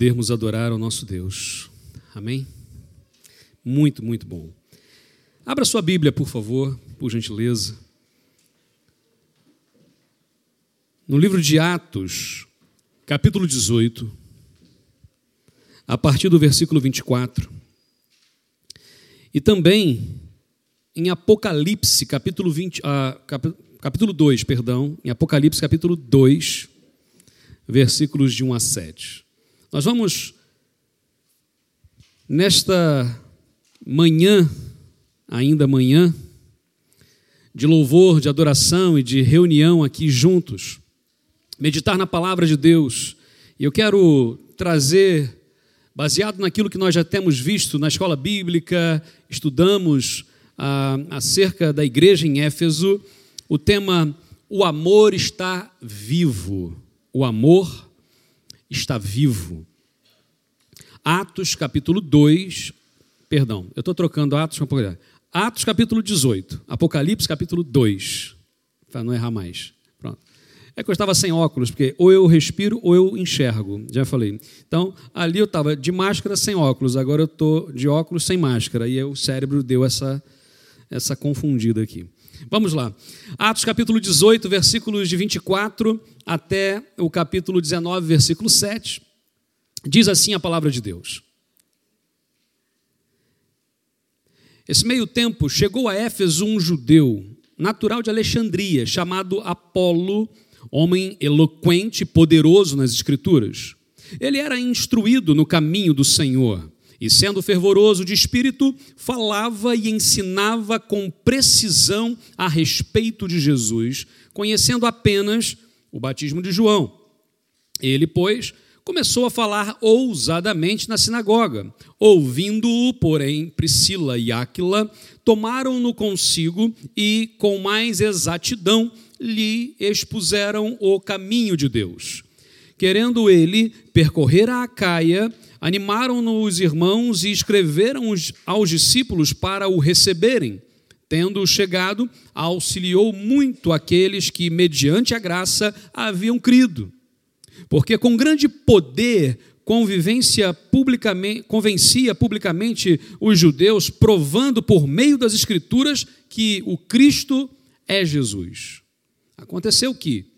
podermos adorar ao nosso Deus. Amém? Muito, muito bom. Abra sua Bíblia, por favor, por gentileza. No livro de Atos, capítulo 18, a partir do versículo 24. E também em Apocalipse, capítulo, 20, ah, capítulo 2, perdão, em Apocalipse, capítulo 2, versículos de 1 a 7. Nós vamos, nesta manhã, ainda manhã, de louvor, de adoração e de reunião aqui juntos, meditar na palavra de Deus. E eu quero trazer, baseado naquilo que nós já temos visto na escola bíblica, estudamos ah, acerca da igreja em Éfeso, o tema O amor está vivo. O amor está vivo. Atos capítulo 2, perdão, eu estou trocando Atos com Apocalipse. Atos capítulo 18, Apocalipse capítulo 2, para não errar mais. Pronto. É que eu estava sem óculos, porque ou eu respiro ou eu enxergo, já falei. Então, ali eu estava de máscara sem óculos, agora eu estou de óculos sem máscara, e o cérebro deu essa, essa confundida aqui. Vamos lá. Atos capítulo 18, versículos de 24 até o capítulo 19, versículo 7. Diz assim a palavra de Deus. Esse meio tempo chegou a Éfeso um judeu, natural de Alexandria, chamado Apolo, homem eloquente e poderoso nas Escrituras. Ele era instruído no caminho do Senhor e, sendo fervoroso de espírito, falava e ensinava com precisão a respeito de Jesus, conhecendo apenas o batismo de João. Ele, pois, começou a falar ousadamente na sinagoga. Ouvindo-o, porém, Priscila e Áquila tomaram-no consigo e, com mais exatidão, lhe expuseram o caminho de Deus. Querendo ele percorrer a Acaia, animaram-no os irmãos e escreveram aos discípulos para o receberem. Tendo chegado, auxiliou muito aqueles que, mediante a graça, haviam crido. Porque com grande poder convivência publicamente, convencia publicamente os judeus, provando por meio das Escrituras que o Cristo é Jesus. Aconteceu que,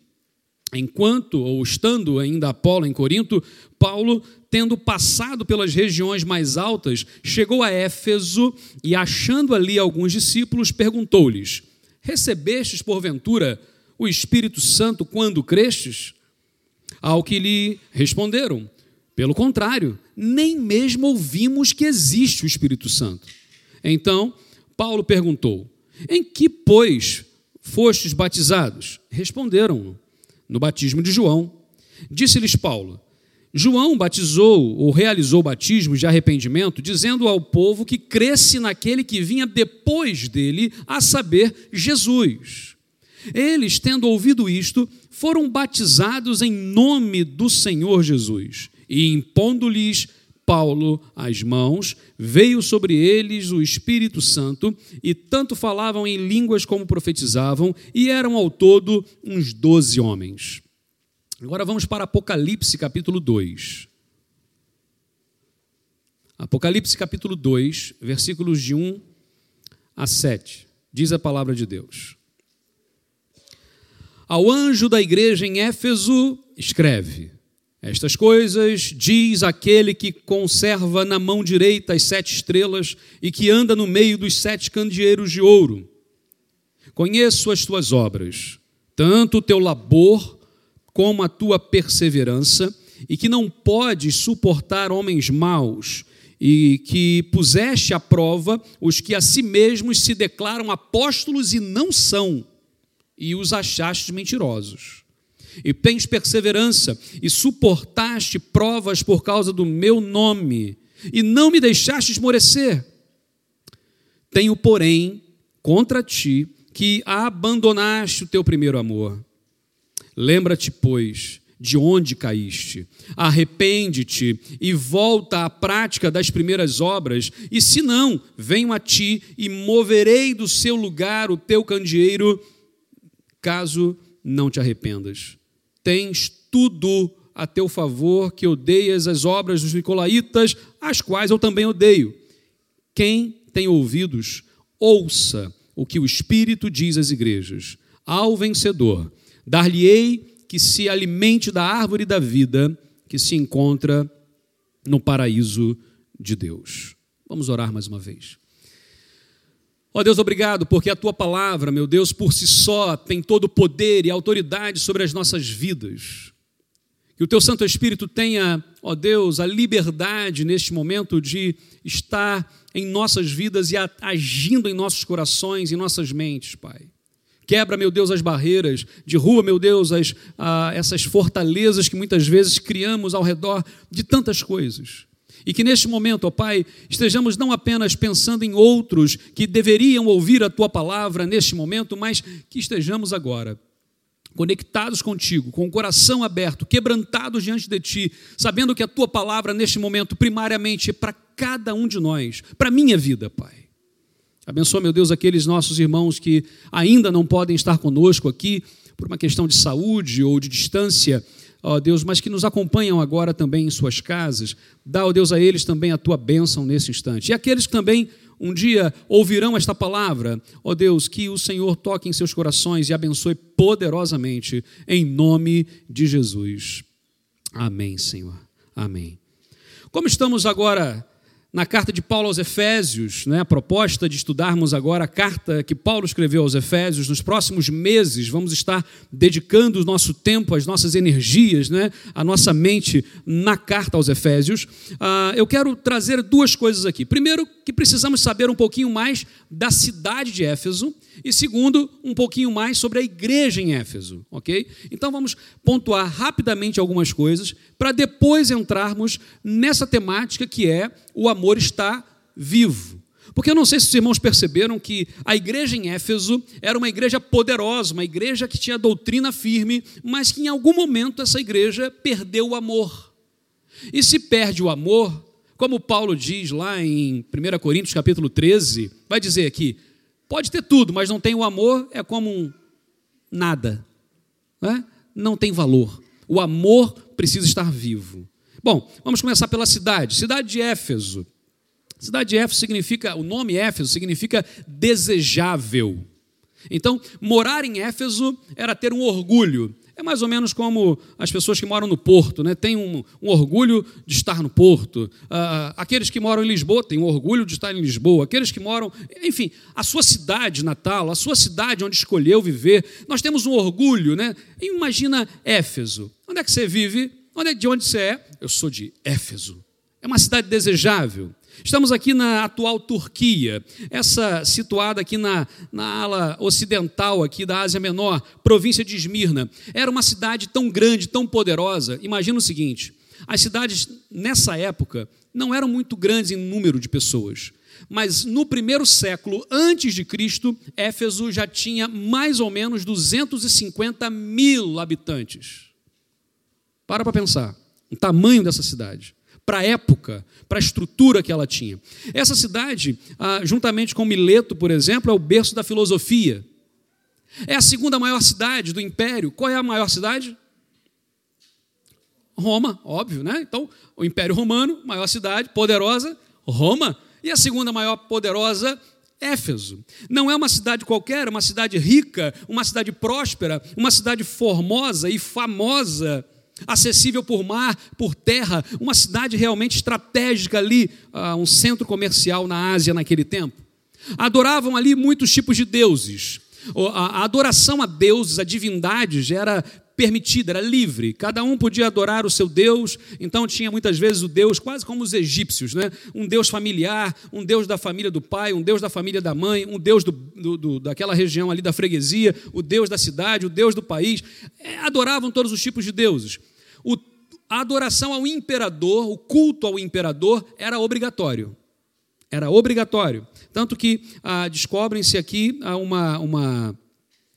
enquanto, ou estando ainda Apolo em Corinto, Paulo tendo passado pelas regiões mais altas, chegou a Éfeso e, achando ali alguns discípulos, perguntou-lhes: Recebestes, porventura, o Espírito Santo quando crestes? Ao que lhe responderam: Pelo contrário, nem mesmo ouvimos que existe o Espírito Santo. Então, Paulo perguntou: Em que, pois, fostes batizados? Responderam: No batismo de João. Disse-lhes Paulo: João batizou ou realizou batismos de arrependimento, dizendo ao povo que cresce naquele que vinha depois dele, a saber, Jesus. Eles, tendo ouvido isto, foram batizados em nome do Senhor Jesus. E impondo-lhes Paulo as mãos, veio sobre eles o Espírito Santo, e tanto falavam em línguas como profetizavam, e eram ao todo uns doze homens. Agora vamos para Apocalipse capítulo 2. Apocalipse capítulo 2, versículos de 1 a 7. Diz a palavra de Deus. Ao anjo da igreja em Éfeso, escreve: Estas coisas diz aquele que conserva na mão direita as sete estrelas e que anda no meio dos sete candeeiros de ouro. Conheço as tuas obras, tanto o teu labor como a tua perseverança, e que não podes suportar homens maus, e que puseste à prova os que a si mesmos se declaram apóstolos e não são, e os achaste mentirosos. E tens perseverança, e suportaste provas por causa do meu nome, e não me deixaste esmorecer. Tenho, porém, contra ti que abandonaste o teu primeiro amor. Lembra-te, pois, de onde caíste. Arrepende-te e volta à prática das primeiras obras, e se não, venho a ti e moverei do seu lugar o teu candeeiro, caso não te arrependas. Tens tudo a teu favor que odeias as obras dos nicolaítas, as quais eu também odeio. Quem tem ouvidos, ouça o que o Espírito diz às igrejas. Ao vencedor, dar-lhe-ei que se alimente da árvore da vida que se encontra no paraíso de Deus. Vamos orar mais uma vez. Ó oh Deus, obrigado, porque a tua palavra, meu Deus, por si só tem todo o poder e autoridade sobre as nossas vidas. Que o teu Santo Espírito tenha, ó oh Deus, a liberdade neste momento de estar em nossas vidas e agindo em nossos corações e nossas mentes, Pai. Quebra, meu Deus, as barreiras, derruba, meu Deus, as, ah, essas fortalezas que muitas vezes criamos ao redor de tantas coisas. E que neste momento, ó Pai, estejamos não apenas pensando em outros que deveriam ouvir a tua palavra neste momento, mas que estejamos agora conectados contigo, com o coração aberto, quebrantados diante de ti, sabendo que a tua palavra neste momento primariamente é para cada um de nós, para minha vida, Pai. Abençoa, meu Deus, aqueles nossos irmãos que ainda não podem estar conosco aqui por uma questão de saúde ou de distância ó Deus, mas que nos acompanham agora também em suas casas. Dá, ó Deus, a eles também a tua bênção nesse instante. E aqueles que também um dia ouvirão esta palavra, ó Deus, que o Senhor toque em seus corações e abençoe poderosamente, em nome de Jesus. Amém, Senhor. Amém. Como estamos agora na carta de Paulo aos Efésios, né, a proposta de estudarmos agora a carta que Paulo escreveu aos Efésios, nos próximos meses vamos estar dedicando o nosso tempo, as nossas energias, né, a nossa mente na carta aos Efésios. Ah, eu quero trazer duas coisas aqui. Primeiro, que precisamos saber um pouquinho mais da cidade de Éfeso, e segundo, um pouquinho mais sobre a igreja em Éfeso, ok? Então vamos pontuar rapidamente algumas coisas para depois entrarmos nessa temática que é o amor está vivo. Porque eu não sei se os irmãos perceberam que a igreja em Éfeso era uma igreja poderosa, uma igreja que tinha doutrina firme, mas que em algum momento essa igreja perdeu o amor. E se perde o amor, como Paulo diz lá em 1 Coríntios capítulo 13, vai dizer aqui, pode ter tudo, mas não tem o amor, é como um nada. Né? Não tem valor. O amor precisa estar vivo. Bom, vamos começar pela cidade. Cidade de Éfeso. Cidade de Éfeso significa, o nome Éfeso significa desejável. Então, morar em Éfeso era ter um orgulho. É mais ou menos como as pessoas que moram no Porto, né? têm um, um orgulho de estar no Porto. Uh, aqueles que moram em Lisboa têm um orgulho de estar em Lisboa. Aqueles que moram, enfim, a sua cidade natal, a sua cidade onde escolheu viver. Nós temos um orgulho, né? Imagina Éfeso. Onde é que você vive? Onde é, de onde você é? Eu sou de Éfeso. É uma cidade desejável. Estamos aqui na atual Turquia, essa situada aqui na, na ala ocidental aqui da Ásia Menor, província de Esmirna. Era uma cidade tão grande, tão poderosa. Imagina o seguinte: as cidades nessa época não eram muito grandes em número de pessoas. Mas no primeiro século antes de Cristo, Éfeso já tinha mais ou menos 250 mil habitantes. Para para pensar, o tamanho dessa cidade para a época, para a estrutura que ela tinha. Essa cidade, ah, juntamente com Mileto, por exemplo, é o berço da filosofia. É a segunda maior cidade do império. Qual é a maior cidade? Roma, óbvio, né? Então, o Império Romano, maior cidade, poderosa, Roma. E a segunda maior poderosa, Éfeso. Não é uma cidade qualquer, é uma cidade rica, uma cidade próspera, uma cidade formosa e famosa acessível por mar, por terra, uma cidade realmente estratégica ali, uh, um centro comercial na Ásia naquele tempo. Adoravam ali muitos tipos de deuses. A adoração a deuses, a divindades, era permitida, era livre. Cada um podia adorar o seu Deus. Então tinha muitas vezes o Deus, quase como os egípcios, né? um Deus familiar, um Deus da família do pai, um Deus da família da mãe, um Deus do, do, do, daquela região ali da freguesia, o Deus da cidade, o Deus do país. É, adoravam todos os tipos de deuses. O, a adoração ao imperador, o culto ao imperador, era obrigatório. Era obrigatório. Tanto que ah, descobrem-se aqui ah, uma, uma,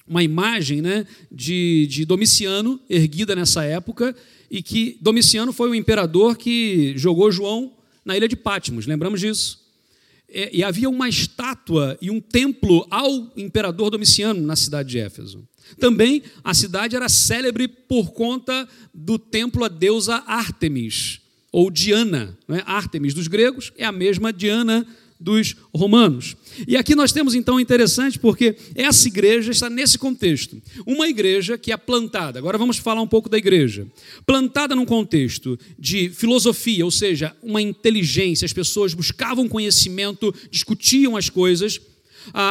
uma imagem né, de, de Domiciano, erguida nessa época, e que Domiciano foi o imperador que jogou João na ilha de Patmos, lembramos disso? é, e havia uma estátua e um templo ao imperador Domiciano na cidade de Éfeso. Também a cidade era célebre por conta do templo à deusa Ártemis, ou Diana. Né? Ártemis dos gregos é a mesma Diana dos romanos. E aqui nós temos então interessante porque essa igreja está nesse contexto. Uma igreja que é plantada, agora vamos falar um pouco da igreja. Plantada num contexto de filosofia, ou seja, uma inteligência, as pessoas buscavam conhecimento, discutiam as coisas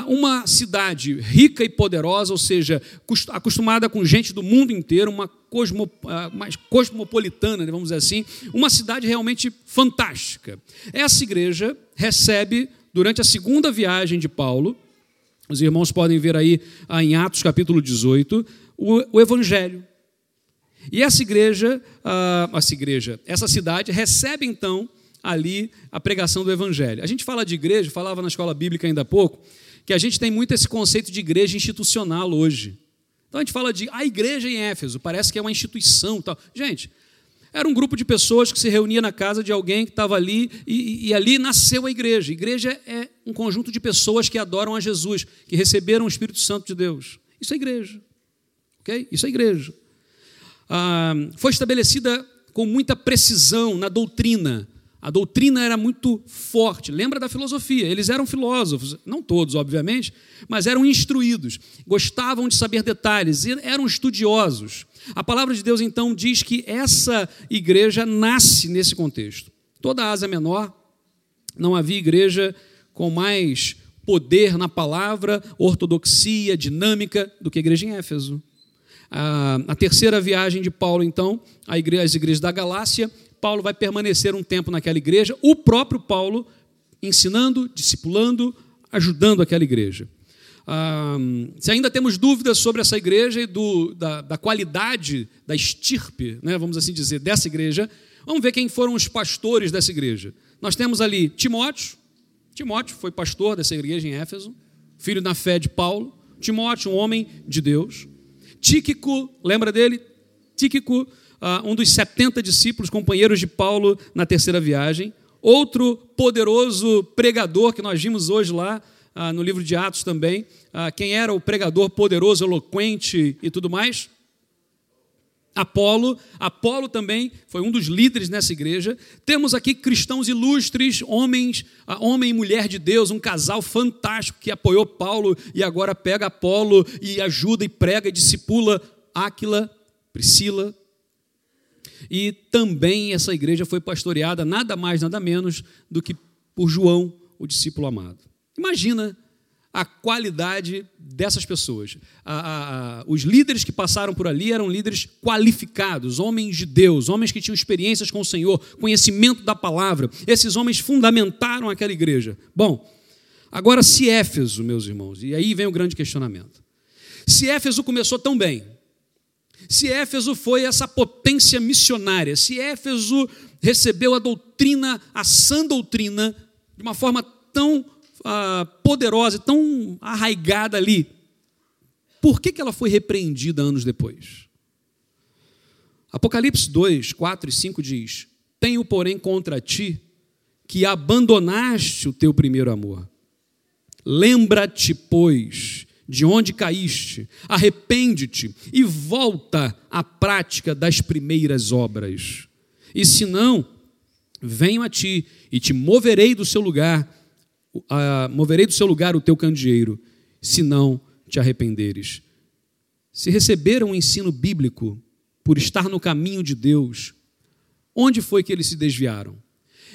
uma cidade rica e poderosa, ou seja, acostumada com gente do mundo inteiro, uma cosmo, mais cosmopolitana, né, vamos dizer assim, uma cidade realmente fantástica. Essa igreja recebe, durante a segunda viagem de Paulo, os irmãos podem ver aí em Atos capítulo 18, o, Evangelho. E essa igreja, essa igreja, essa cidade recebe então ali a pregação do Evangelho. A gente fala de igreja, falava na escola bíblica ainda há pouco, que a gente tem muito esse conceito de igreja institucional hoje. Então a gente fala de a igreja em Éfeso, parece que é uma instituição. Tal. Gente, era um grupo de pessoas que se reunia na casa de alguém que estava ali e, e, ali nasceu a igreja. A igreja é um conjunto de pessoas que adoram a Jesus, que receberam o Espírito Santo de Deus. Isso é igreja. ok? Isso é igreja. Ah, foi estabelecida com muita precisão na doutrina a doutrina era muito forte. Lembra da filosofia? Eles eram filósofos, não todos, obviamente, mas eram instruídos, gostavam de saber detalhes, eram estudiosos. A palavra de Deus então diz que essa igreja nasce nesse contexto. Toda a Ásia Menor não havia igreja com mais poder na palavra, ortodoxia, dinâmica do que a igreja em Éfeso. A, terceira viagem de Paulo, então, às igrejas da Galácia, Paulo vai permanecer um tempo naquela igreja, o próprio Paulo ensinando, discipulando, ajudando aquela igreja. Ah, se ainda temos dúvidas sobre essa igreja e do, da, da, qualidade, da estirpe, né, vamos assim dizer, dessa igreja, vamos ver quem foram os pastores dessa igreja. Nós temos ali Timóteo, Timóteo foi pastor dessa igreja em Éfeso, filho na fé de Paulo. Timóteo, um homem de Deus. Tíquico, lembra dele? Tíquico uh, um dos 70 discípulos, companheiros de Paulo na terceira viagem. Outro poderoso pregador que nós vimos hoje lá uh, no livro de Atos também. Uh, quem era o pregador poderoso, eloquente e tudo mais? Apolo, Apolo também foi um dos líderes nessa igreja. Temos aqui cristãos ilustres, homens, homem e mulher de Deus, um casal fantástico que apoiou Paulo e agora pega Apolo e ajuda e prega e discipula Áquila, Priscila, e também essa igreja foi pastoreada nada mais, nada menos do que por João, o discípulo amado. Imagina a qualidade dessas pessoas. A, a, a, os líderes que passaram por ali eram líderes qualificados, homens de Deus, homens que tinham experiências com o Senhor, conhecimento da palavra. Esses homens fundamentaram aquela igreja. Bom, agora se Éfeso, meus irmãos, e aí vem o grande questionamento. Se Éfeso começou tão bem, se Éfeso foi essa potência missionária, se Éfeso recebeu a doutrina, a sã doutrina, de uma forma tão ah, poderosa, tão arraigada ali, por que, que ela foi repreendida anos depois? Apocalipse 2, 4 e 5 diz: Tenho, porém, contra ti que abandonaste o teu primeiro amor. Lembra-te, pois, de onde caíste, arrepende-te e volta à prática das primeiras obras. E se não, venho a ti e te moverei do seu lugar, uh, moverei do seu lugar o teu candeeiro, se não te arrependeres. Se receberam o ensino bíblico por estar no caminho de Deus, onde foi que eles se desviaram?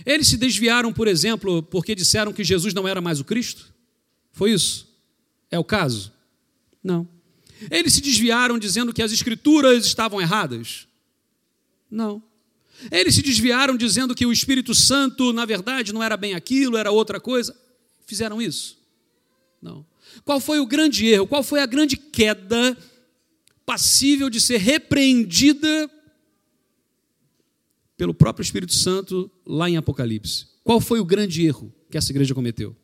Eles se desviaram, por exemplo, porque disseram que Jesus não era mais o Cristo? Foi isso? É o caso? Não. Eles se desviaram dizendo que as escrituras estavam erradas? Não. Eles se desviaram dizendo que o Espírito Santo, na verdade, não era bem aquilo, era outra coisa? Fizeram isso? Não. Qual foi o grande erro? Qual foi a grande queda passível de ser repreendida pelo próprio Espírito Santo lá em Apocalipse? Qual foi o grande erro que essa igreja cometeu?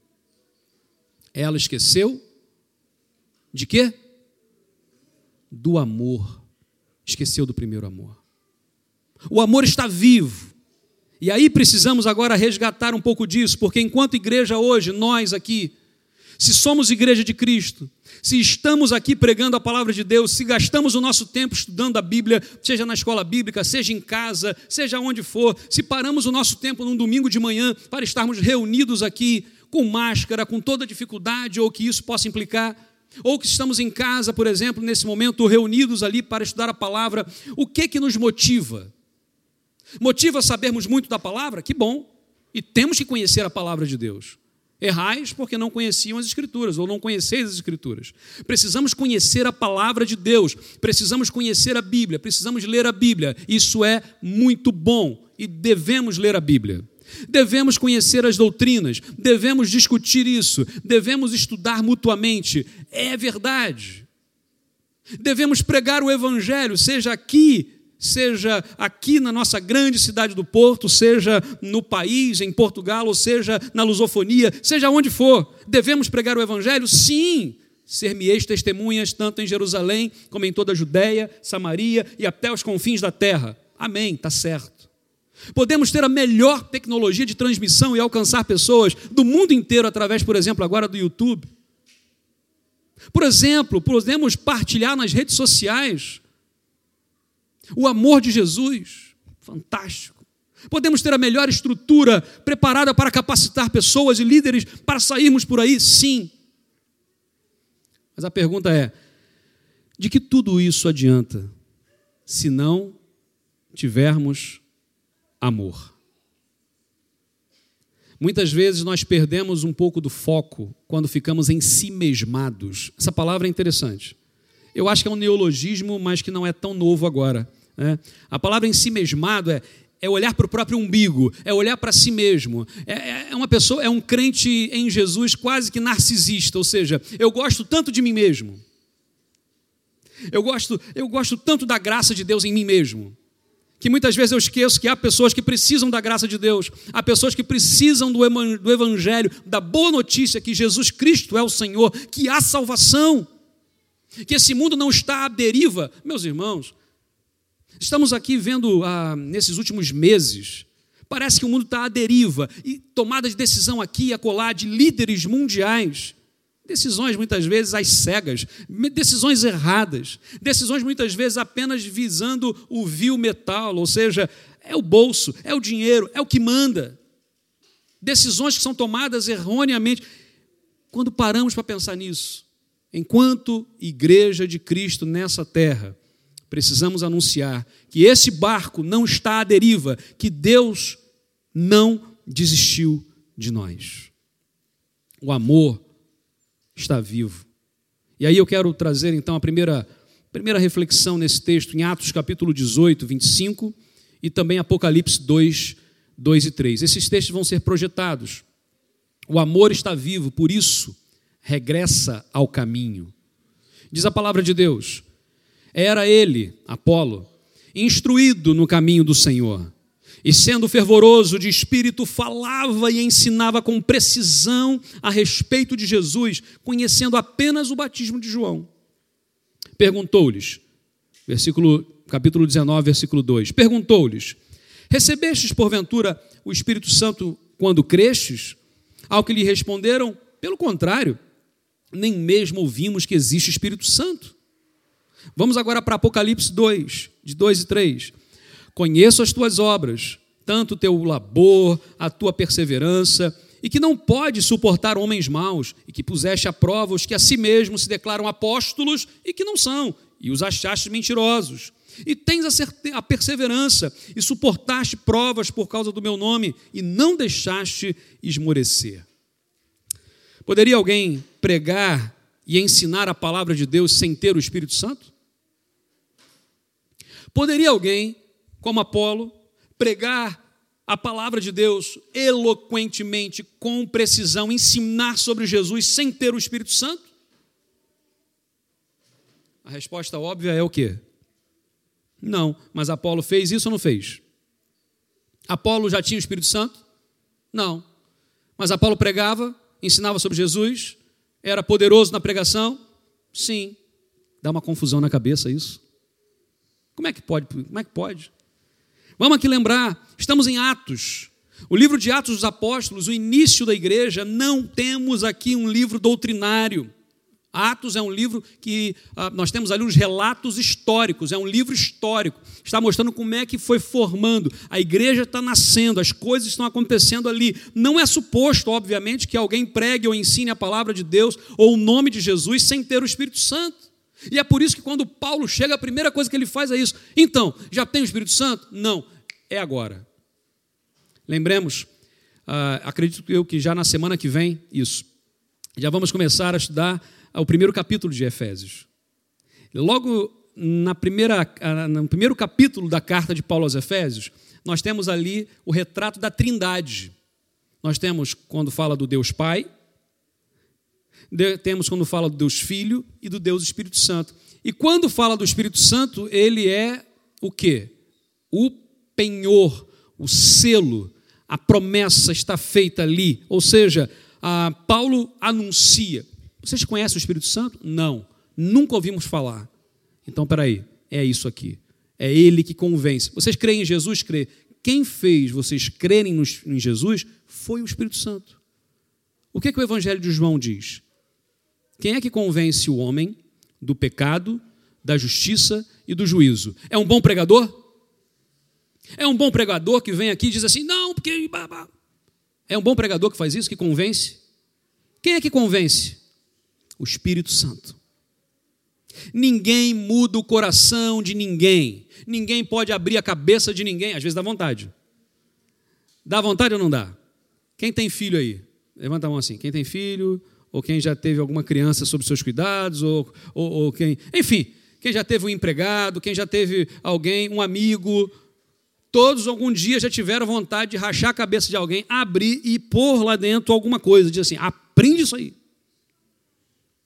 Ela esqueceu de quê? Do amor. Esqueceu do primeiro amor. O amor está vivo. E aí precisamos agora resgatar um pouco disso, porque enquanto igreja hoje, nós aqui, se somos igreja de Cristo, se estamos aqui pregando a palavra de Deus, se gastamos o nosso tempo estudando a Bíblia, seja na escola bíblica, seja em casa, seja onde for, se paramos o nosso tempo num domingo de manhã para estarmos reunidos aqui com máscara, com toda dificuldade ou que isso possa implicar, ou que estamos em casa, por exemplo, nesse momento reunidos ali para estudar a palavra, o que que nos motiva? Motiva sabermos muito da palavra? Que bom. E temos que conhecer a palavra de Deus. Errais porque não conheciam as Escrituras, ou não conheceis as Escrituras. Precisamos conhecer a palavra de Deus, precisamos conhecer a Bíblia, precisamos ler a Bíblia. Isso é muito bom e devemos ler a Bíblia. Devemos conhecer as doutrinas, devemos discutir isso, devemos estudar mutuamente. É verdade. Devemos pregar o Evangelho, seja aqui seja aqui na nossa grande cidade do Porto, seja no país, em Portugal, ou seja na lusofonia, seja onde for, devemos pregar o Evangelho? Sim! Ser-me-eis testemunhas tanto em Jerusalém como em toda a Judéia, Samaria e até os confins da terra. Amém, está certo. Podemos ter a melhor tecnologia de transmissão e alcançar pessoas do mundo inteiro através, por exemplo, agora do YouTube. Por exemplo, podemos partilhar nas redes sociais o amor de Jesus, fantástico. Podemos ter a melhor estrutura preparada para capacitar pessoas e líderes para sairmos por aí? Sim. Mas a pergunta é: de que tudo isso adianta se não tivermos amor? Muitas vezes nós perdemos um pouco do foco quando ficamos em si mesmados. Essa palavra é interessante. Eu acho que é um neologismo, mas que não é tão novo agora. Né? A palavra em si mesmado é, é olhar para o próprio umbigo, é olhar para si mesmo. É, é, é uma pessoa, é um crente em Jesus quase que narcisista, ou seja, eu gosto tanto de mim mesmo. Eu gosto, eu gosto tanto da graça de Deus em mim mesmo. Que muitas vezes eu esqueço que há pessoas que precisam da graça de Deus, há pessoas que precisam do Evangelho, da boa notícia que Jesus Cristo é o Senhor, que há salvação que esse mundo não está à deriva. Meus irmãos, estamos aqui vendo ah, nesses últimos meses, parece que o mundo está à deriva e tomada de decisão aqui e acolá de líderes mundiais. Decisões muitas vezes às cegas, decisões erradas, decisões muitas vezes apenas visando o vil metal, ou seja, é o bolso, é o dinheiro, é o que manda. Decisões que são tomadas erroneamente. Quando paramos para pensar nisso, Enquanto igreja de Cristo nessa terra, precisamos anunciar que esse barco não está à deriva, que Deus não desistiu de nós. O amor está vivo. E aí eu quero trazer então a primeira, primeira reflexão nesse texto, em Atos capítulo 18, 25, e também Apocalipse 2, 2 e 3. Esses textos vão ser projetados. O amor está vivo, por isso regressa ao caminho. Diz a palavra de Deus: era ele, Apolo, instruído no caminho do Senhor, e sendo fervoroso de espírito, falava e ensinava com precisão a respeito de Jesus, conhecendo apenas o batismo de João. Perguntou-lhes, versículo, capítulo 19, versículo 2: Perguntou-lhes: Recebestes porventura o Espírito Santo quando crestes? Ao que lhe responderam: Pelo contrário, nem mesmo ouvimos que existe Espírito Santo. Vamos agora para Apocalipse 2, de 2 e 3. Conheço as tuas obras, tanto o teu labor, a tua perseverança, e que não pode suportar homens maus, e que puseste à prova os que a si mesmos se declaram apóstolos e que não são, e os achaste mentirosos. E tens a, a perseverança, e suportaste provas por causa do meu nome, e não deixaste esmorecer. Poderia alguém pregar e ensinar a palavra de Deus sem ter o Espírito Santo? Poderia alguém, como Apolo, pregar a palavra de Deus eloquentemente, com precisão, ensinar sobre Jesus sem ter o Espírito Santo? A resposta óbvia é o quê? Não, mas Apolo fez isso ou não fez? Apolo já tinha o Espírito Santo? Não. Mas Apolo pregava ensinava sobre Jesus, era poderoso na pregação? Sim. Dá uma confusão na cabeça isso. Como é que pode? Como é que pode? Vamos aqui lembrar, estamos em Atos. O livro de Atos dos Apóstolos, o início da igreja, não temos aqui um livro doutrinário. Atos é um livro que ah, nós temos ali uns relatos históricos, é um livro histórico, está mostrando como é que foi formando, a igreja está nascendo, as coisas estão acontecendo ali. Não é suposto, obviamente, que alguém pregue ou ensine a palavra de Deus ou o nome de Jesus sem ter o Espírito Santo. E é por isso que quando Paulo chega, a primeira coisa que ele faz é isso. Então, já tem o Espírito Santo? Não, é agora. Lembremos, ah, acredito eu que já na semana que vem, isso, já vamos começar a estudar o primeiro capítulo de Efésios. Logo na primeira, no primeiro capítulo da carta de Paulo aos Efésios, nós temos ali o retrato da Trindade. Nós temos quando fala do Deus Pai, temos quando fala do Deus Filho e do Deus Espírito Santo. E quando fala do Espírito Santo, ele é o quê? O penhor, o selo, a promessa está feita ali. Ou seja, Paulo anuncia vocês conhecem o Espírito Santo? Não. Nunca ouvimos falar. Então, peraí, é isso aqui. É ele que convence. Vocês creem em Jesus? Crê. Quem fez vocês crerem em Jesus foi o Espírito Santo. O que, é que o Evangelho de João diz? Quem é que convence o homem do pecado, da justiça e do juízo? É um bom pregador? É um bom pregador que vem aqui e diz assim: não, porque. É um bom pregador que faz isso, que convence? Quem é que convence? o Espírito Santo. Ninguém muda o coração de ninguém. Ninguém pode abrir a cabeça de ninguém. Às vezes dá vontade. Dá vontade ou não dá? Quem tem filho aí? Levanta a mão assim. Quem tem filho, ou quem já teve alguma criança sob seus cuidados, ou, ou, ou quem. Enfim, quem já teve um empregado, quem já teve alguém, um amigo. Todos algum dia já tiveram vontade de rachar a cabeça de alguém, abrir e pôr lá dentro alguma coisa. Diz assim: aprende isso aí.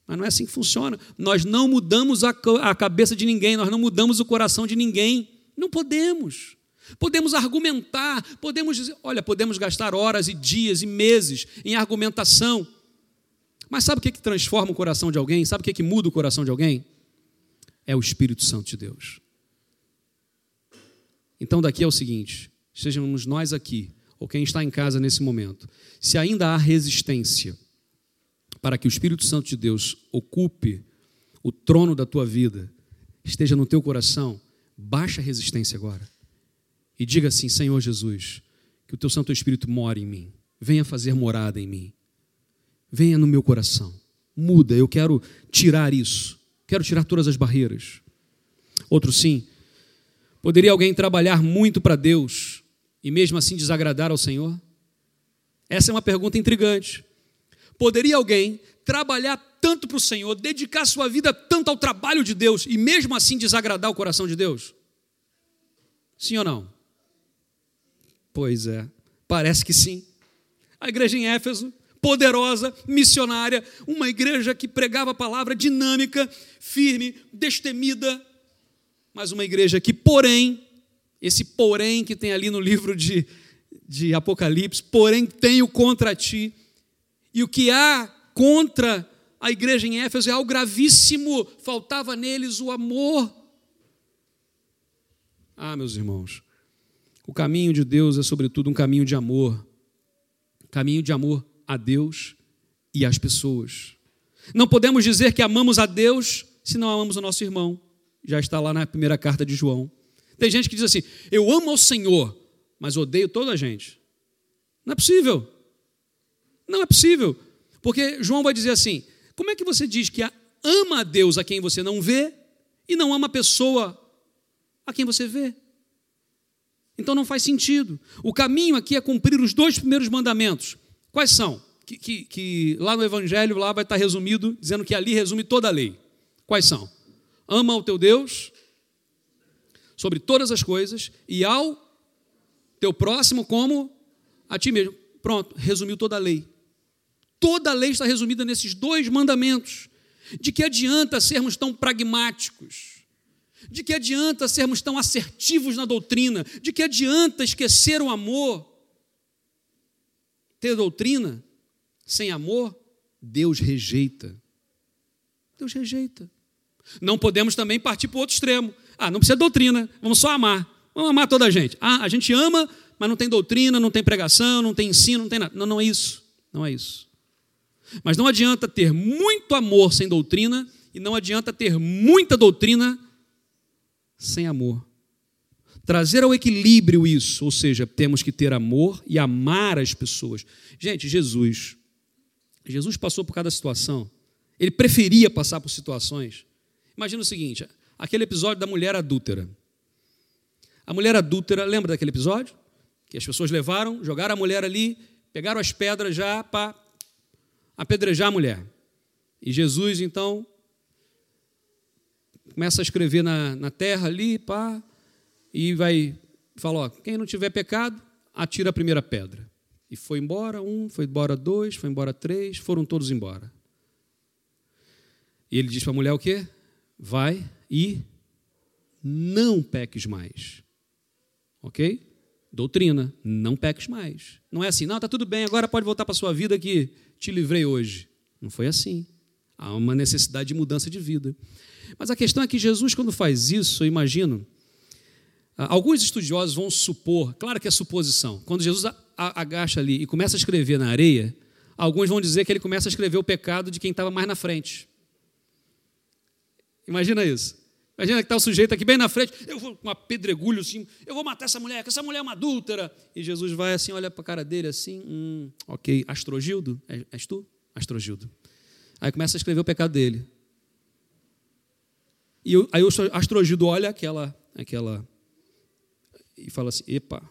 Mas não é assim que funciona. Nós não mudamos a, a cabeça de ninguém, nós não mudamos o coração de ninguém. Não podemos. Podemos argumentar, podemos dizer, olha, podemos gastar horas e dias e meses em argumentação. Mas sabe o que, que transforma o coração de alguém? Sabe o que, que muda o coração de alguém? É o Espírito Santo de Deus. Então, daqui é o seguinte: sejamos nós aqui, ou quem está em casa nesse momento, se ainda há resistência, para que o Espírito Santo de Deus ocupe o trono da tua vida, esteja no teu coração, baixa a resistência agora. E diga assim: Senhor Jesus, que o teu Santo Espírito more em mim, venha fazer morada em mim, venha no meu coração, muda, eu quero tirar isso, quero tirar todas as barreiras. Outro sim, poderia alguém trabalhar muito para Deus e mesmo assim desagradar ao Senhor? Essa é uma pergunta intrigante. Poderia alguém trabalhar tanto para o Senhor, dedicar sua vida tanto ao trabalho de Deus e mesmo assim desagradar o coração de Deus? Sim ou não? Pois é, parece que sim. A igreja em Éfeso, poderosa, missionária, uma igreja que pregava a palavra dinâmica, firme, destemida, mas uma igreja que, porém, esse porém que tem ali no livro de, de Apocalipse, porém tenho contra ti e o que há contra a igreja em Éfeso é algo gravíssimo, faltava neles o amor. Ah, meus irmãos, o caminho de Deus é, sobretudo, um caminho de amor caminho de amor a Deus e às pessoas. Não podemos dizer que amamos a Deus se não amamos o nosso irmão. Já está lá na primeira carta de João. Tem gente que diz assim: Eu amo ao Senhor, mas odeio toda a gente. Não é possível. Não é possível. Porque João vai dizer assim: como é que você diz que ama a Deus a quem você não vê e não ama a pessoa a quem você vê? Então não faz sentido. O caminho aqui é cumprir os dois primeiros mandamentos. Quais são? Que, que, que, lá no Evangelho lá vai estar resumido, dizendo que ali resume toda a lei. Quais são? Ama o teu Deus sobre todas as coisas e ao teu próximo como a ti mesmo. Pronto, resumiu toda a lei. Toda a lei está resumida nesses dois mandamentos. De que adianta sermos tão pragmáticos? De que adianta sermos tão assertivos na doutrina? De que adianta esquecer o amor? Ter doutrina sem amor, Deus rejeita. Deus rejeita. Não podemos também partir para o outro extremo. Ah, não precisa de doutrina, vamos só amar. Vamos amar toda a gente. Ah, a gente ama, mas não tem doutrina, não tem pregação, não tem ensino, não tem nada. Não, não é isso. Não é isso. Mas não adianta ter muito amor sem doutrina e não adianta ter muita doutrina sem amor. Trazer ao equilíbrio isso, ou seja, temos que ter amor e amar as pessoas. Gente, Jesus, Jesus passou por cada situação. Ele preferia passar por situações. Imagina o seguinte: aquele episódio da mulher adúltera. A mulher adúltera, lembra daquele episódio? Que as pessoas levaram, jogaram a mulher ali, pegaram as pedras já para apedrejar a mulher. E Jesus, então, começa a escrever na, na terra ali, pá, e vai falar: quem não tiver pecado, atira a primeira pedra. E foi embora um, foi embora dois, foi embora três, foram todos embora. E ele diz para a mulher o quê? Vai e não peques mais. Ok? Doutrina, não peques mais. Não é assim, não, está tudo bem, agora pode voltar para a sua vida que te livrei hoje. Não foi assim. Há uma necessidade de mudança de vida. Mas a questão é que Jesus, quando faz isso, eu imagino, alguns estudiosos vão supor, claro que é suposição, quando Jesus agacha ali e começa a escrever na areia, alguns vão dizer que ele começa a escrever o pecado de quem estava mais na frente. Imagina isso. Imagina que está o sujeito aqui bem na frente, eu vou com uma pedregulho assim, eu vou matar essa mulher, que essa mulher é uma adúltera. E Jesus vai assim, olha para a cara dele assim, hum, ok, Astrogildo, és, és tu? Astrogildo. Aí começa a escrever o pecado dele. E eu, aí o Astrogildo olha aquela, aquela e fala assim, epa,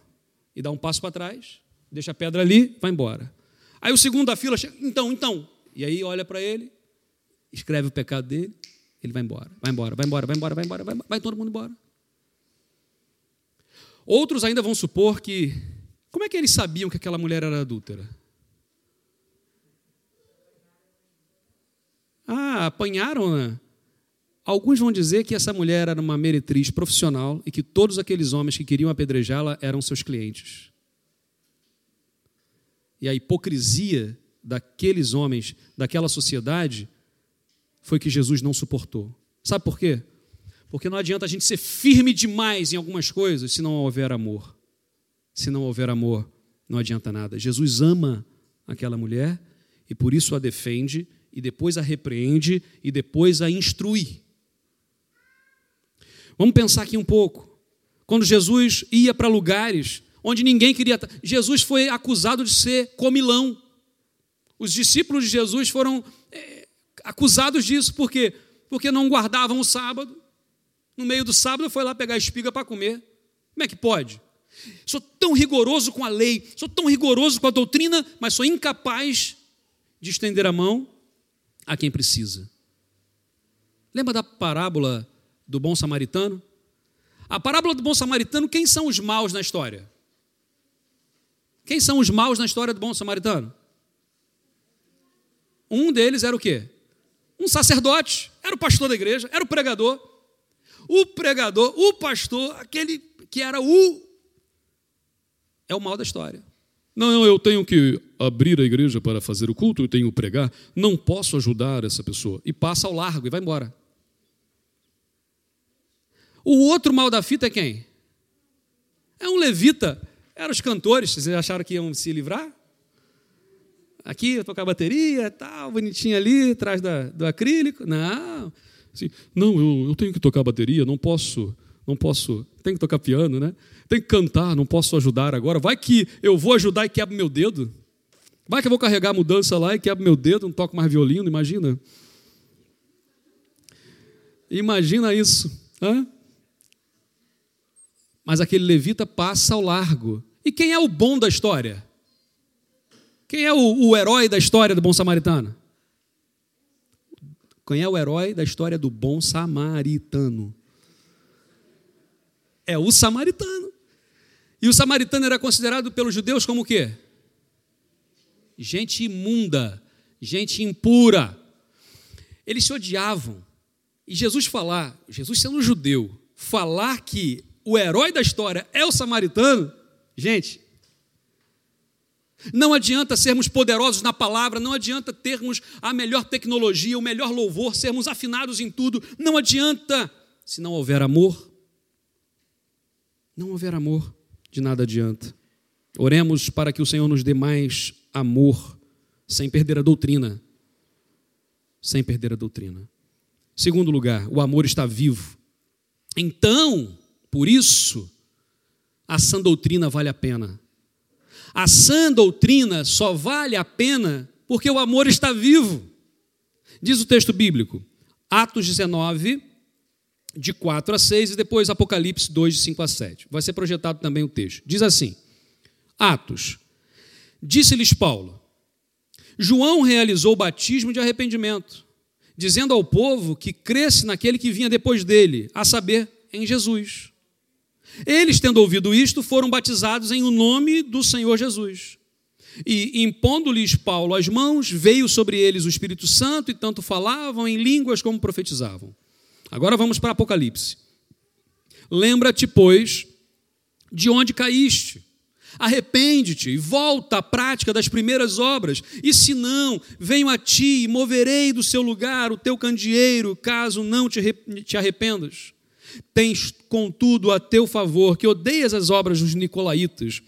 e dá um passo para trás, deixa a pedra ali, vai embora. Aí o segundo da fila chega, então, então. E aí olha para ele, escreve o pecado dele, ele vai embora, vai embora, vai embora, vai embora, vai embora, vai, vai todo mundo embora. Outros ainda vão supor que. Como é que eles sabiam que aquela mulher era adúltera? Ah, apanharam, né? Alguns vão dizer que essa mulher era uma meretriz profissional e que todos aqueles homens que queriam apedrejá-la eram seus clientes. E a hipocrisia daqueles homens, daquela sociedade, foi que Jesus não suportou. Sabe por quê? Porque não adianta a gente ser firme demais em algumas coisas se não houver amor. Se não houver amor, não adianta nada. Jesus ama aquela mulher e por isso a defende e depois a repreende e depois a instrui. Vamos pensar aqui um pouco. Quando Jesus ia para lugares onde ninguém queria. Jesus foi acusado de ser comilão. Os discípulos de Jesus foram acusados disso, por quê? Porque não guardavam o sábado. No meio do sábado foi lá pegar espiga para comer. Como é que pode? Sou tão rigoroso com a lei, sou tão rigoroso com a doutrina, mas sou incapaz de estender a mão a quem precisa. Lembra da parábola do bom samaritano? A parábola do bom samaritano, quem são os maus na história? Quem são os maus na história do bom samaritano? Um deles era o quê? um sacerdote, era o pastor da igreja, era o pregador. O pregador, o pastor, aquele que era o. É o mal da história. Não, eu tenho que abrir a igreja para fazer o culto, eu tenho que pregar, não posso ajudar essa pessoa. E passa ao largo e vai embora. O outro mal da fita é quem? É um levita. Eram os cantores, vocês acharam que iam se livrar? aqui, eu tocar bateria, tal, bonitinho ali, atrás da, do acrílico. Não, assim, não, eu, eu tenho que tocar bateria, não posso, não posso, tenho que tocar piano, né? Tenho que cantar, não posso ajudar agora. Vai que eu vou ajudar e quebro meu dedo. Vai que eu vou carregar a mudança lá e quebro meu dedo, não toco mais violino, imagina. Imagina isso. Hã? Mas aquele levita passa ao largo. E quem é o bom da história? Quem é o, o herói da história do bom samaritano? Quem é o herói da história do bom samaritano? É o samaritano. E o samaritano era considerado pelos judeus como o quê? Gente imunda, gente impura. Eles se odiavam. E Jesus falar, Jesus sendo judeu, falar que o herói da história é o samaritano, gente, não adianta sermos poderosos na palavra, não adianta termos a melhor tecnologia, o melhor louvor, sermos afinados em tudo, não adianta se não houver amor. não houver amor, de nada adianta. Oremos para que o Senhor nos dê mais amor, sem perder a doutrina. Sem perder a doutrina. Segundo lugar, o amor está vivo. Então, por isso, a sã doutrina vale a pena. A sã doutrina só vale a pena porque o amor está vivo. Diz o texto bíblico, Atos 19, de 4 a 6, e depois Apocalipse 2, de 5 a 7. Vai ser projetado também o texto. Diz assim: Atos. Disse-lhes Paulo: João realizou o batismo de arrependimento, dizendo ao povo que cresce naquele que vinha depois dele, a saber, em Jesus. Eles, tendo ouvido isto, foram batizados em o nome do Senhor Jesus. E, impondo-lhes Paulo as mãos, veio sobre eles o Espírito Santo, e tanto falavam em línguas como profetizavam. Agora vamos para Apocalipse. Lembra-te, pois, de onde caíste. Arrepende-te e volta à prática das primeiras obras, e se não, venho a ti e moverei do seu lugar o teu candeeiro, caso não te arrependas. Tens, contudo, a teu favor que odeias as obras dos nicolaítas,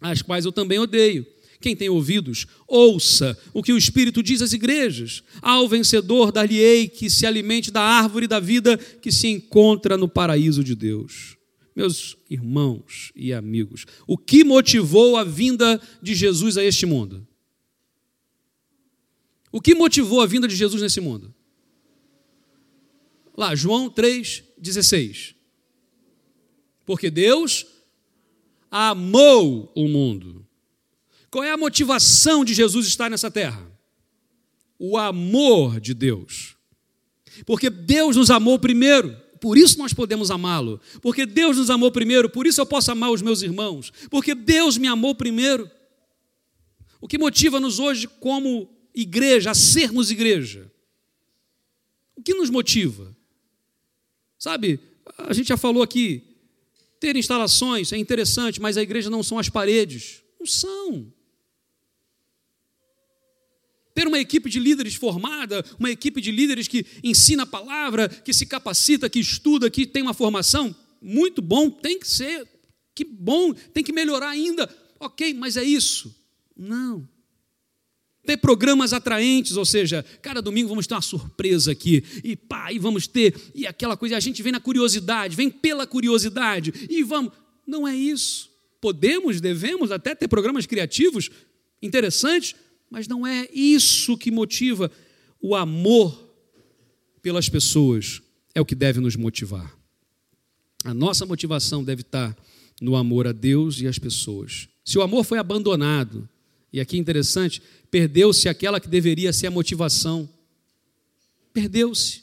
as quais eu também odeio. Quem tem ouvidos, ouça o que o Espírito diz às igrejas. Ao vencedor, dar-lhe-ei que se alimente da árvore da vida que se encontra no paraíso de Deus. Meus irmãos e amigos, o que motivou a vinda de Jesus a este mundo? O que motivou a vinda de Jesus nesse mundo? Lá, João 3,16. Porque Deus amou o mundo qual é a motivação de Jesus estar nessa terra? O amor de Deus. Porque Deus nos amou primeiro, por isso nós podemos amá-lo. Porque Deus nos amou primeiro, por isso eu posso amar os meus irmãos. Porque Deus me amou primeiro. O que motiva-nos hoje como igreja, a sermos igreja? O que nos motiva? Sabe, a gente já falou aqui, ter instalações é interessante, mas a igreja não são as paredes. Não são ter uma equipe de líderes formada, uma equipe de líderes que ensina a palavra, que se capacita, que estuda, que tem uma formação, muito bom, tem que ser, que bom, tem que melhorar ainda. Ok, mas é isso? Não. Ter programas atraentes, ou seja, cada domingo vamos ter uma surpresa aqui, e pá, e vamos ter, e aquela coisa, a gente vem na curiosidade, vem pela curiosidade, e vamos. Não é isso. Podemos, devemos até ter programas criativos interessantes, mas não é isso que motiva o amor pelas pessoas, é o que deve nos motivar. A nossa motivação deve estar no amor a Deus e às pessoas. Se o amor foi abandonado, e aqui é interessante, perdeu-se aquela que deveria ser a motivação. Perdeu-se.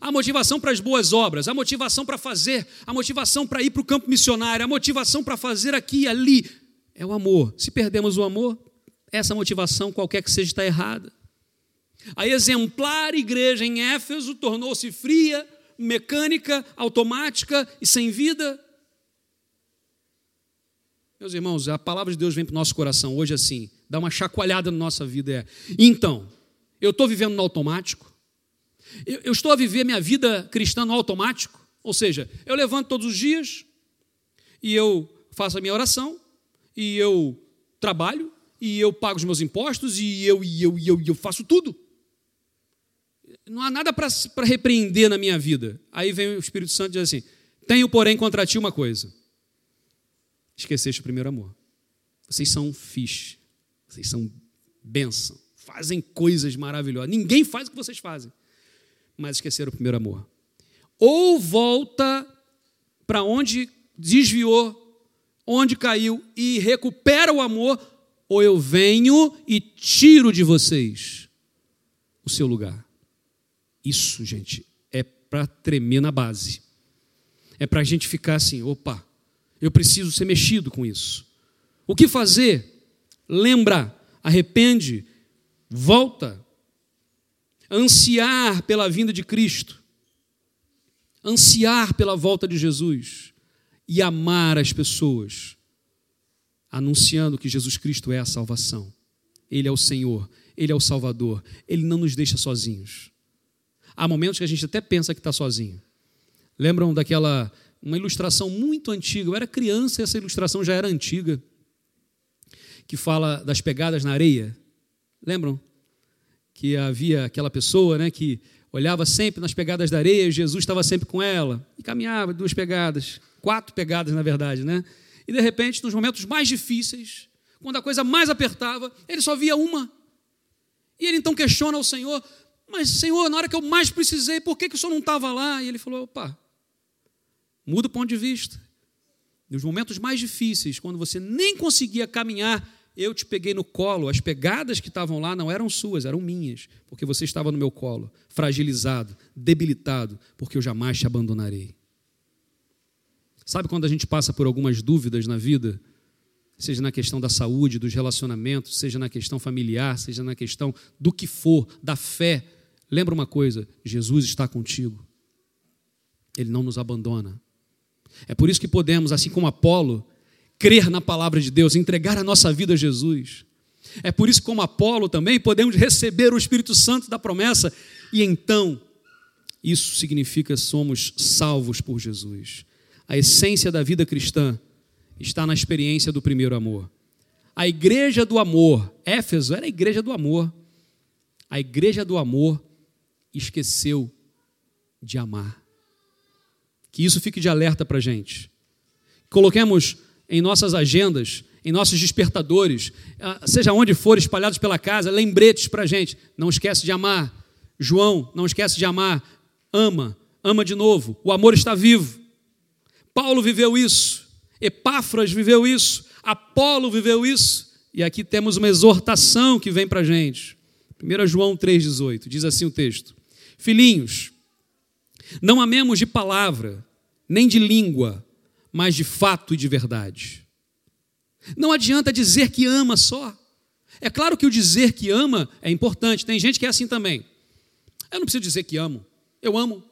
A motivação para as boas obras, a motivação para fazer, a motivação para ir para o campo missionário, a motivação para fazer aqui e ali, é o amor. Se perdemos o amor, essa motivação, qualquer que seja, está errada. A exemplar igreja em Éfeso tornou-se fria, mecânica, automática e sem vida. Meus irmãos, a palavra de Deus vem para o nosso coração hoje assim, dá uma chacoalhada na nossa vida. É, então, eu estou vivendo no automático? Eu, eu estou a viver minha vida cristã no automático? Ou seja, eu levanto todos os dias e eu faço a minha oração e eu trabalho e eu pago os meus impostos, e eu, e eu, e eu, e eu faço tudo. Não há nada para repreender na minha vida. Aí vem o Espírito Santo e diz assim: Tenho, porém, contra ti uma coisa. Esqueceste o primeiro amor. Vocês são fixe. Vocês são bênção. Fazem coisas maravilhosas. Ninguém faz o que vocês fazem. Mas esqueceram o primeiro amor. Ou volta para onde desviou, onde caiu e recupera o amor, ou eu venho e tiro de vocês o seu lugar. Isso, gente, é para tremer na base. É para a gente ficar assim: opa, eu preciso ser mexido com isso. O que fazer? Lembra, arrepende, volta. Ansiar pela vinda de Cristo, ansiar pela volta de Jesus e amar as pessoas anunciando que Jesus Cristo é a salvação. Ele é o Senhor, Ele é o Salvador, Ele não nos deixa sozinhos. Há momentos que a gente até pensa que está sozinho. Lembram daquela uma ilustração muito antiga. Eu era criança e essa ilustração já era antiga, que fala das pegadas na areia. Lembram? Que havia aquela pessoa né, que olhava sempre nas pegadas da areia, Jesus estava sempre com ela, e caminhava duas pegadas, quatro pegadas, na verdade, né? E de repente, nos momentos mais difíceis, quando a coisa mais apertava, ele só via uma. E ele então questiona ao Senhor: Mas, Senhor, na hora que eu mais precisei, por que, que o Senhor não estava lá? E ele falou: opa, muda o ponto de vista. Nos momentos mais difíceis, quando você nem conseguia caminhar, eu te peguei no colo. As pegadas que estavam lá não eram suas, eram minhas, porque você estava no meu colo, fragilizado, debilitado, porque eu jamais te abandonarei. Sabe quando a gente passa por algumas dúvidas na vida? Seja na questão da saúde, dos relacionamentos, seja na questão familiar, seja na questão do que for, da fé. Lembra uma coisa: Jesus está contigo. Ele não nos abandona. É por isso que podemos, assim como Apolo, crer na palavra de Deus, entregar a nossa vida a Jesus. É por isso como Apolo também, podemos receber o Espírito Santo da promessa e então isso significa somos salvos por Jesus. A essência da vida cristã está na experiência do primeiro amor. A igreja do amor, Éfeso era a igreja do amor. A igreja do amor esqueceu de amar. Que isso fique de alerta para a gente. Coloquemos em nossas agendas, em nossos despertadores, ah, seja onde for, espalhados pela casa, lembretes para a gente. Não esquece de amar. João, não esquece de amar. Ama, ama de novo. O amor está vivo. Paulo viveu isso, Epáfras viveu isso, Apolo viveu isso, e aqui temos uma exortação que vem para a gente. 1 João 3,18, diz assim o texto: Filhinhos, não amemos de palavra, nem de língua, mas de fato e de verdade. Não adianta dizer que ama só. É claro que o dizer que ama é importante, tem gente que é assim também. Eu não preciso dizer que amo, eu amo.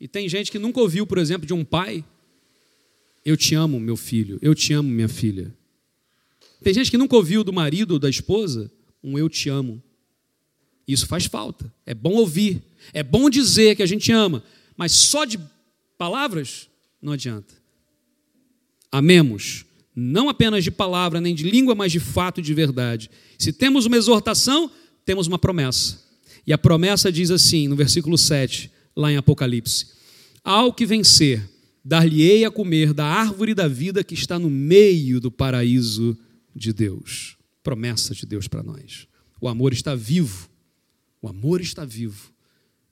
E tem gente que nunca ouviu, por exemplo, de um pai: Eu te amo, meu filho, eu te amo, minha filha. Tem gente que nunca ouviu do marido ou da esposa um eu te amo. Isso faz falta. É bom ouvir, é bom dizer que a gente ama, mas só de palavras não adianta. Amemos, não apenas de palavra nem de língua, mas de fato e de verdade. Se temos uma exortação, temos uma promessa. E a promessa diz assim, no versículo 7: lá em Apocalipse: Ao que vencer, dar-lhe-ei a comer da árvore da vida que está no meio do paraíso de Deus. Promessa de Deus para nós. O amor está vivo. O amor está vivo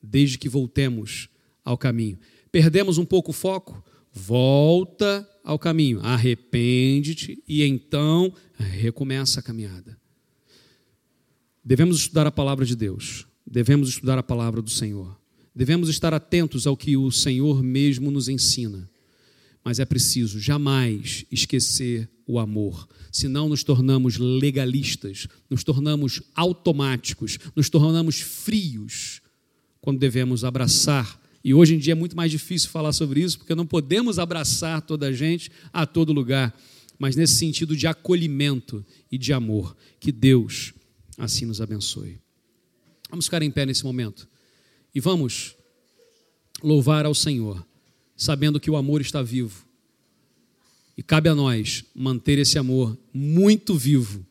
desde que voltemos ao caminho. Perdemos um pouco o foco, volta ao caminho, arrepende-te e então recomeça a caminhada. Devemos estudar a palavra de Deus, devemos estudar a palavra do Senhor. Devemos estar atentos ao que o Senhor mesmo nos ensina. Mas é preciso jamais esquecer o amor, senão nos tornamos legalistas, nos tornamos automáticos, nos tornamos frios, quando devemos abraçar. E hoje em dia é muito mais difícil falar sobre isso, porque não podemos abraçar toda a gente a todo lugar, mas nesse sentido de acolhimento e de amor. Que Deus assim nos abençoe. Vamos ficar em pé nesse momento. E vamos louvar ao Senhor, sabendo que o amor está vivo. E cabe a nós manter esse amor muito vivo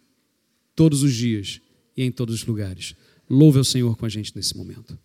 todos os dias e em todos os lugares. Louve ao Senhor com a gente nesse momento.